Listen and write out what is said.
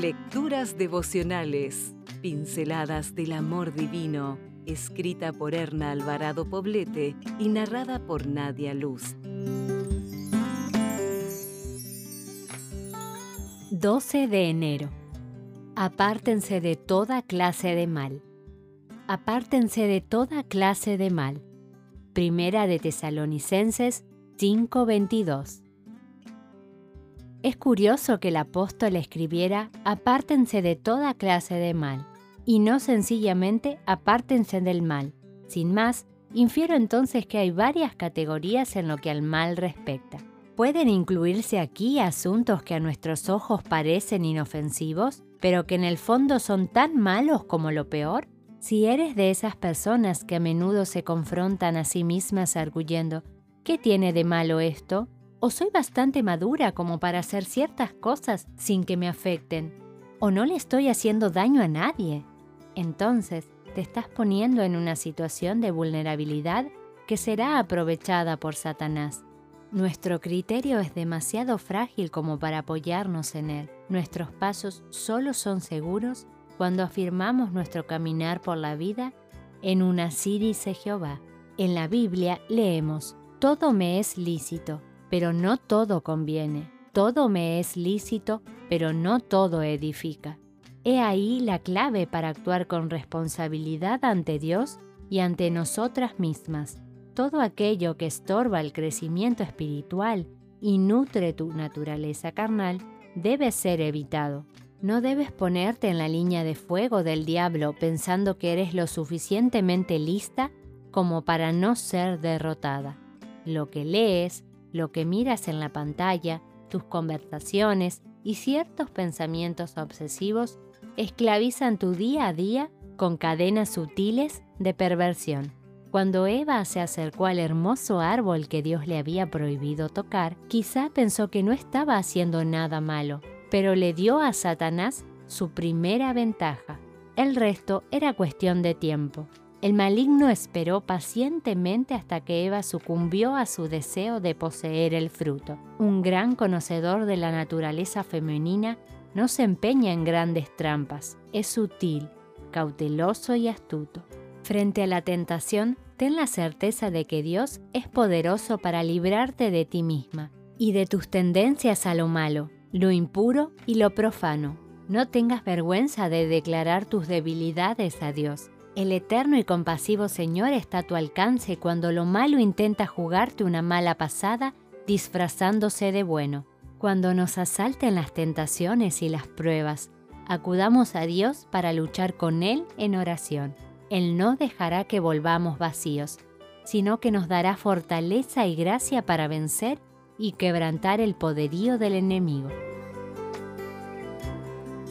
Lecturas devocionales, pinceladas del amor divino, escrita por Erna Alvarado Poblete y narrada por Nadia Luz. 12 de enero. Apártense de toda clase de mal. Apártense de toda clase de mal. Primera de Tesalonicenses 5:22. Es curioso que el apóstol escribiera apártense de toda clase de mal, y no sencillamente apártense del mal. Sin más, infiero entonces que hay varias categorías en lo que al mal respecta. ¿Pueden incluirse aquí asuntos que a nuestros ojos parecen inofensivos, pero que en el fondo son tan malos como lo peor? Si eres de esas personas que a menudo se confrontan a sí mismas arguyendo, ¿qué tiene de malo esto? O soy bastante madura como para hacer ciertas cosas sin que me afecten, o no le estoy haciendo daño a nadie. Entonces, te estás poniendo en una situación de vulnerabilidad que será aprovechada por Satanás. Nuestro criterio es demasiado frágil como para apoyarnos en él. Nuestros pasos solo son seguros cuando afirmamos nuestro caminar por la vida en una sírice Jehová. En la Biblia leemos, todo me es lícito, pero no todo conviene. Todo me es lícito, pero no todo edifica. He ahí la clave para actuar con responsabilidad ante Dios y ante nosotras mismas. Todo aquello que estorba el crecimiento espiritual y nutre tu naturaleza carnal debe ser evitado. No debes ponerte en la línea de fuego del diablo pensando que eres lo suficientemente lista como para no ser derrotada. Lo que lees, lo que miras en la pantalla, tus conversaciones y ciertos pensamientos obsesivos esclavizan tu día a día con cadenas sutiles de perversión. Cuando Eva se acercó al hermoso árbol que Dios le había prohibido tocar, quizá pensó que no estaba haciendo nada malo, pero le dio a Satanás su primera ventaja. El resto era cuestión de tiempo. El maligno esperó pacientemente hasta que Eva sucumbió a su deseo de poseer el fruto. Un gran conocedor de la naturaleza femenina no se empeña en grandes trampas, es sutil, cauteloso y astuto. Frente a la tentación, ten la certeza de que Dios es poderoso para librarte de ti misma y de tus tendencias a lo malo, lo impuro y lo profano. No tengas vergüenza de declarar tus debilidades a Dios el eterno y compasivo Señor está a tu alcance cuando lo malo intenta jugarte una mala pasada disfrazándose de bueno. Cuando nos asalten las tentaciones y las pruebas, acudamos a Dios para luchar con Él en oración. Él no dejará que volvamos vacíos, sino que nos dará fortaleza y gracia para vencer y quebrantar el poderío del enemigo.